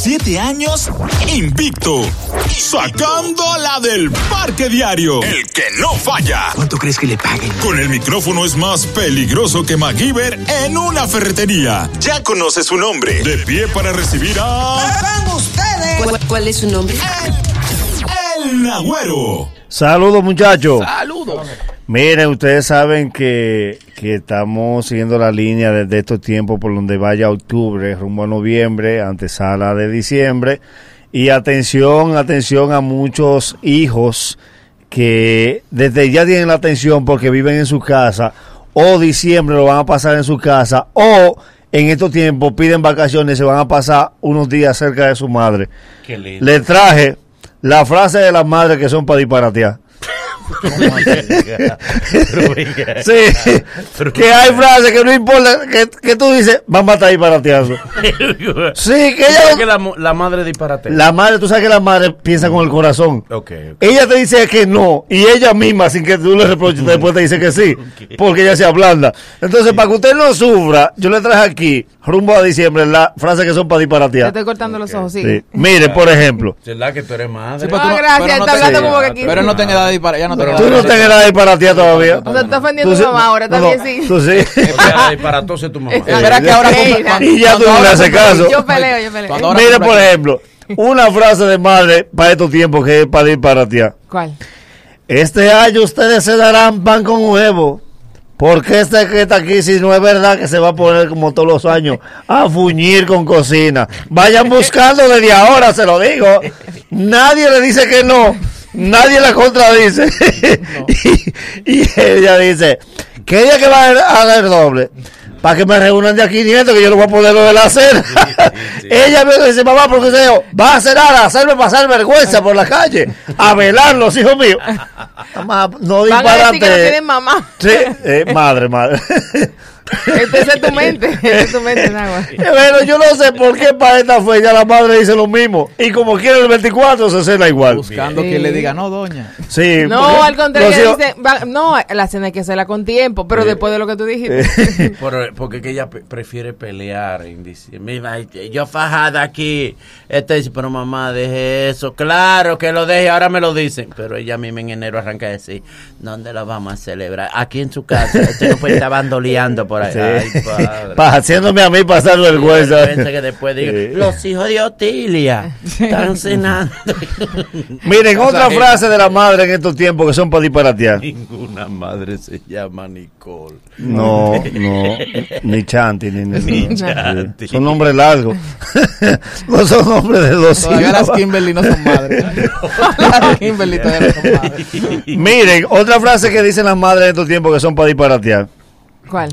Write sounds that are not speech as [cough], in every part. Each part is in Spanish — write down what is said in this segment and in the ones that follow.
siete años invicto. Sacando la del parque diario. El que no falla. ¿Cuánto crees que le paguen? Con el micrófono es más peligroso que MacGyver en una ferretería. Ya conoce su nombre. De pie para recibir a. ustedes! ¿Cuál, cuál es su nombre? El Nagüero. Saludos muchachos. Saludos. Miren, ustedes saben que, que estamos siguiendo la línea desde estos tiempos por donde vaya octubre, rumbo a noviembre, antesala de diciembre. Y atención, atención a muchos hijos que desde ya tienen la atención porque viven en su casa o diciembre lo van a pasar en su casa o en estos tiempos piden vacaciones y se van a pasar unos días cerca de su madre. Qué lindo. Le traje la frase de las madres que son para disparatear. Sí, que hay [laughs] frases que no importa, que, que tú dices, vamos a estar disparateando. [laughs] Sí, que ella... que la, la, madre disparate. La madre, tú sabes que la madre piensa con el corazón. Okay, okay. Ella te dice que no, y ella misma, sin que tú le reproches, después te dice que sí, [laughs] okay. porque ella se ablanda. Entonces, sí. para que usted no sufra, yo le traje aquí, rumbo a diciembre, la frase que son para disparatear. Te estoy cortando los ojos, sí. sí. Mire, por ejemplo. ¿Verdad que tú eres madre? Sí, no, no, gracias, está hablando como que aquí. Pero no tenga edad de disparar, ya no tengo Tú no tengas edad de disparatear todavía. O sea, está ofendiendo a tu mamá ahora, también sí. Tú sí. [laughs] Disparatóse tu mamá. Verás que ahora [laughs] Y ya tú no le haces caso. Yo peleo, yo peleo. Mire, por ejemplo, una frase de madre para estos tiempos que es para disparatear. ¿Cuál? Este año ustedes se darán pan con huevo. Porque este que está aquí, si no es verdad que se va a poner como todos los años a fuñir con cocina. Vayan buscando desde ahora, se lo digo. Nadie le dice que no. Nadie la contradice. No. [laughs] y, y, ella dice, ¿qué día que va a dar doble? Para que me reúnan de a 500, que yo no voy a poner lo de la cena. Sí, sí. ella me dice, mamá, porque se va a hacer nada, hacerme pasar vergüenza por la calle, a velar los hijos míos. [laughs] Mamá, no disparate. que no tienen mamá. Sí, eh, madre, madre. [laughs] Esta es tu mente, [laughs] es tu mente, Nagua. [laughs] Bueno, yo no sé por qué para esta fecha la madre dice lo mismo. Y como quiere el 24 se cena igual. Buscando sí. que le diga, no, doña. Sí. No, al contrario, dice, va, no, la cena hay que hacerla con tiempo, pero sí. después de lo que tú dijiste. [laughs] Por, porque que ella prefiere pelear. Dice, mira, yo fajada aquí. Esta dice, pero mamá, deje eso. Claro que lo deje, ahora me lo dicen. Pero ella misma en enero arranca a decir, ¿dónde lo vamos a celebrar? Aquí en su casa. Usted no puede estar bandoleando por ahí. Sí. Ay, [laughs] pa, haciéndome a mí pasar vergüenza. que después diga, sí. los hijos de Otilia están cenando. [laughs] Miren, otra o sea, frase de la madre en estos tiempos que son para disparatear. Ninguna madre se llama Nicole. No, [laughs] no, ni Chanti, ni, ni, ni Chanti. Son nombres largos. no son nombres de dos Todavía las Kimberly no son madres. las Kimberly todavía no son madres. Miren, otra frase que dicen las madres en estos tiempos que son para disparatear. ¿Cuál?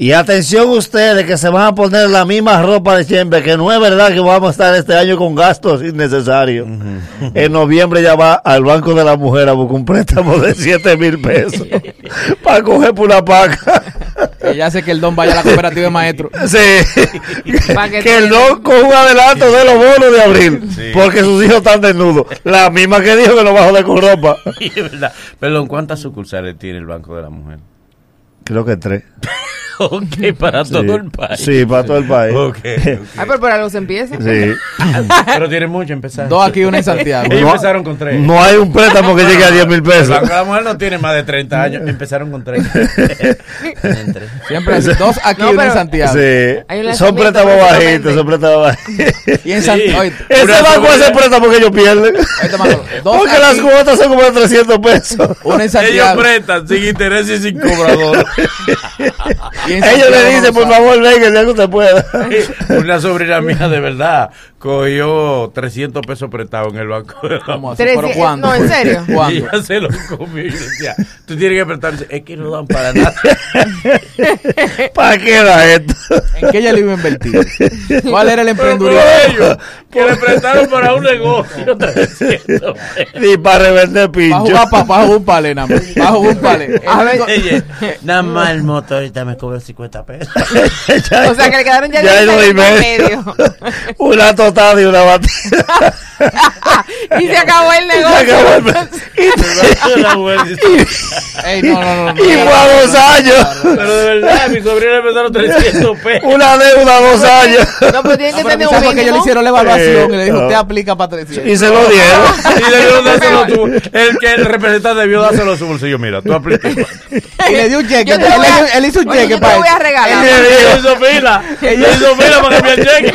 Y atención ustedes que se van a poner la misma ropa de siempre, que no es verdad que vamos a estar este año con gastos innecesarios. Uh -huh. En noviembre ya va al Banco de la Mujer a buscar un préstamo de 7 mil pesos [laughs] para coger por una paca. Ella hace que el don vaya a la cooperativa de maestros. Sí. [laughs] que, que el don coja un adelanto de los bonos de abril, sí. porque sus hijos están desnudos. La misma que dijo que lo va a joder con ropa. [laughs] es verdad. Perdón, ¿cuántas sucursales tiene el Banco de la Mujer? Creo que tres. Ok, [laughs] para sí. todo el país. Sí, para todo el país. Okay, okay. Ah, pero por algo se empieza. Sí. [laughs] pero tiene mucho empezar. Dos aquí, uno en Santiago. Ellos No, empezaron con tres. No hay un préstamo que llegue a 10 mil pesos. La, la mujer no tiene más de 30 años. Empezaron con tres. [laughs] Siempre hay dos aquí, No, uno en Santiago. Sí. Son préstamos bajitos, son préstamos bajitos. Y en Sí. Santiago. Ese banco es el préstamo que ellos pierden. Dos Porque las cuotas son como de 300 pesos. uno en Ellos Santiago. prestan sin interés y sin cobrador. Ellos le dicen, por favor, venga, día que usted pueda. Una sobrina mía de verdad cogió 300 pesos prestados en el banco. de la ¿Cómo así? ¿Pero cuándo? no, ¿en serio? [laughs] Y ¿Cuándo? ella se lo comió y decía, tú tienes que prestar. Es que no dan para nada. [laughs] ¿Para qué da esto? ¿En qué ella le iba a invertir? ¿Cuál era el emprendedurismo? que le prestaron para un negocio 300 pesos. Ni para revender Para pincho. jugar pa, pa jugar un palé, nada más. Para jugar un [laughs] palé. A ver, Oye, nada más el motorista me cobró 50 pesos. o sea que le quedaron ya, Ya hay 10 dos y pesos en medio. Una tostada y una batida. [laughs] [laughs] y se acabó el Se negocio. el-. Y fue a dos años. Pero de verdad, mi sobrina le empezaron 300 pesos. Una deuda a dos años. No, pero tiene que tener un porque ellos le mínimo. hicieron la evaluación y le dijo, Eh, usted aplica para 300. Y se lo dieron. Y debió dárselo tú. El que el representante debió dárselo a su bolsillo. Mira, tú aplicas. [laughs] Y le dio un cheque. Yo Él, te lo voy a- le- él hizo un cheque yo te para lo voy a regalar. Ella hizo fila. Ella hizo fila para cambiar cheque.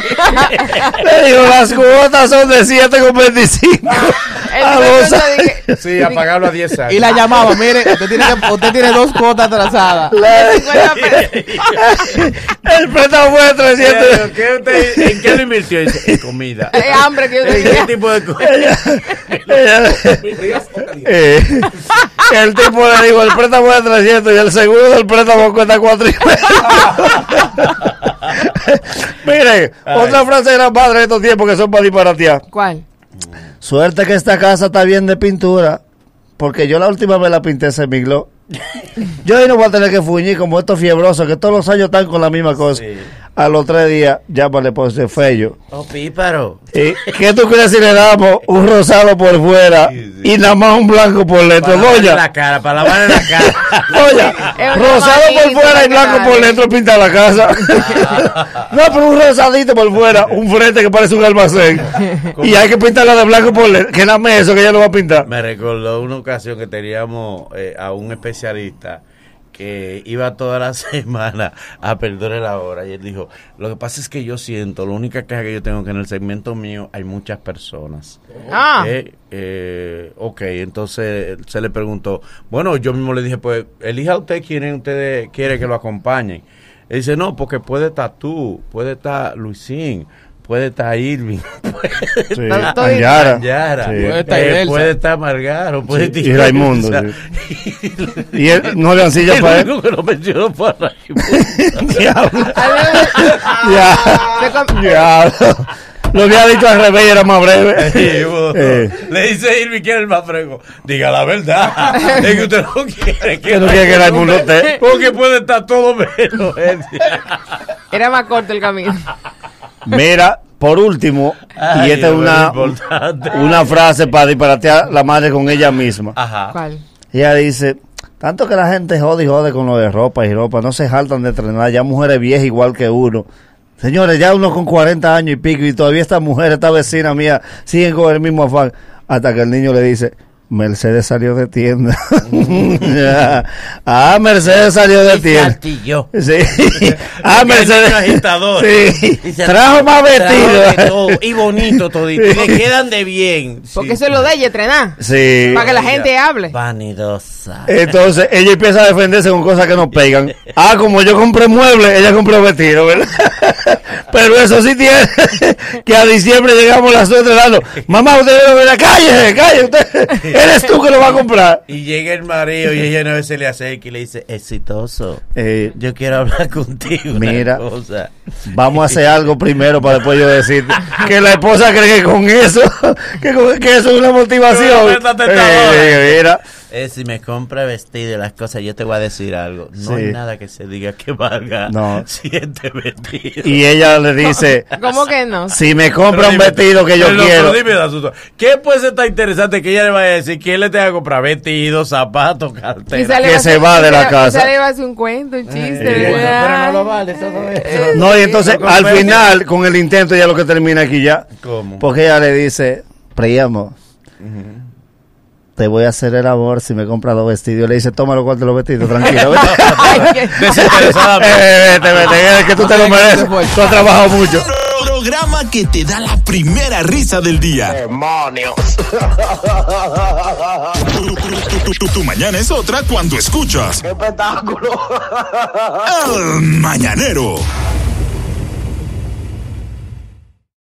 Le digo, las cuotas son de 7,25 [laughs] El a dos años. dije- [laughs] Sí, a pagarlo a 10 años. Y la llamaba, mire, usted tiene, que- usted tiene dos cuotas atrasadas. La- 50 [laughs] pesos. el préstamo fue de 300. ¿Qué usted- ¿En qué lo invirtió? Dice, en comida. Es hambre que yo ¿En qué tipo de cosas? Eh, el tipo le dijo, el préstamo es de 300 y el seguro del préstamo cuesta 4 y medio. [laughs] Mire, otra frase de la madre de estos tiempos que son para disparatear. ¿Cuál? Suerte que esta casa está bien de pintura, porque yo la última vez la pinté se migló. [laughs] Yo ahí no voy a tener que fuñir como estos fiebrosos que todos los años están con la misma cosa. Sí. A los tres días, llámale por ese fello. Oh, píparo. ¿Y ¿Qué tú crees si le damos un rosado por fuera Sí, sí. y nada más un blanco por dentro? Para la cara, para lavarle la cara. [laughs] Una rosado por fuera y blanco por dentro pinta la casa. [laughs] no, pero un rosadito por fuera, un frente que parece un almacén. y hay que pintarla de blanco por dentro. Que nada más eso que ella lo va a pintar. Me recordó una ocasión que teníamos eh, a un especialista que iba toda la [laughs] semana a perder la hora y él dijo, lo que pasa es que yo siento, la única queja que yo tengo que en el segmento mío hay muchas personas. Ah. Eh, eh, ok, entonces se le preguntó, bueno, yo mismo le dije, pues elija usted quién ustedes quiere que lo acompañen. Él dice, no, porque puede estar tú, puede estar Luisín, puede estar Irving, [laughs] puede Sí, estar. Anyara, Sí. Puede estar eh, puede estar Margaro, puede Sí, estar y Raimundo, [laughs] Y él, no le dan silla [laughs] El para él. que lo mencionó fue a Raimundo. Diablo. Lo había dicho al revés y era más breve. Sí, bueno. Eh. Le dice Irving que es el más fresco. Diga la verdad. es que usted no quiere que, Que no quiere que Raimundo esté. Porque puede estar todo menos él. Era más corto el camino. Mira, por último, Ay, y esta es una, una frase para disparatear la madre con ella misma. Ajá. ¿Cuál? Ella dice, tanto que la gente jode y jode con lo de ropa y ropa, no se jaltan de entrenar, ya mujeres viejas igual que uno. Señores, ya uno con 40 años y pico y todavía esta mujer, esta vecina mía, siguen con el mismo afán. Hasta que el niño le dice, Mercedes salió de tienda. [laughs] ah, Mercedes salió de tienda. Sí. [laughs] Ah, Mercedes. agitador. Sí. Trajo más de vestido. todo, y bonito todito. Le quedan de bien. Porque eso es lo de ella, entrenar. Sí. Para que la gente hable. Vanidosa. Entonces ella empieza a defenderse con cosas que no pegan. Ah, como yo compré muebles, ella compró vestido, ¿verdad? [laughs] Pero eso sí tiene que a diciembre llegamos las dos entrenando. Mamá, usted debe ver, cállese, cállese, usted. Eres tú que lo va a comprar. Y llega el marido y ella vez se le acerca y le dice, exitoso, Eh, yo quiero hablar [laughs] contigo. Mira. cosa". vamos a hacer algo primero para después yo decirte que la esposa cree que con eso, que, con- que eso es una motivación. Eh, mira, Eh, si me compra vestido y las cosas, yo te voy a decir algo. No Sí. hay nada que se diga que valga No. siete vestidos. y ella le dice, [laughs] ¿Cómo que no? si me compra un dime, vestido que yo quiero. dime, ¿Qué puede ser tan interesante que ella le vaya a decir que él le tenga que comprar vestidos, zapatos, cartera? Que se va de la casa. quizá le va a hacer un cuento, un chiste. Eh, pero no lo vale eso. No, y entonces al final, con el intento, ya lo que termina aquí ya. ¿Cómo? Porque ella le dice, Priamo, te voy a hacer el amor si me compras dos vestidos. Le dice, toma los de los vestidos, tranquilo. vete. [laughs] Ay, qué- [laughs] Desinteresadamente. Eh, vete, [laughs] vete, es que tú te lo mereces. Tú has trabajado mucho. Programa que te da la primera risa del día. Tu, tu- tu- tu- tu mañana es otra cuando escuchas. ¡Qué espectáculo! El Mañanero.